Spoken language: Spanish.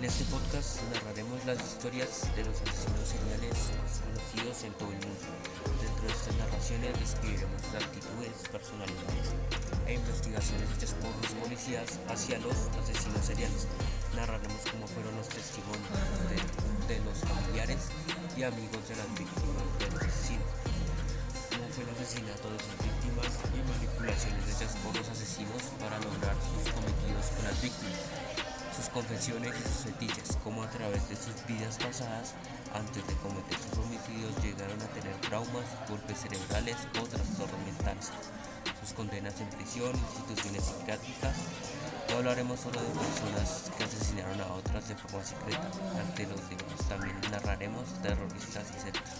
En este podcast narraremos las historias de los asesinos seriales conocidos en todo el mundo. Dentro de estas narraciones describiremos las actitudes, personalidades e investigaciones hechas por los policías hacia los asesinos seriales. Narraremos cómo fueron los testimonios de, de los familiares y amigos de las víctimas de los asesinos cómo fue el asesinato de sus víctimas y manipulaciones hechas por los asesinos para lograr sus cometidos con las víctimas, confesiones y sus fetiches, cómo a través de sus vidas pasadas, antes de cometer sus homicidios, llegaron a tener traumas, golpes cerebrales o trastornos mentales, sus condenas en prisión, instituciones psiquiátricas. No hablaremos solo de personas que asesinaron a otras de forma secreta, ante los demás también narraremos terroristas y sectas.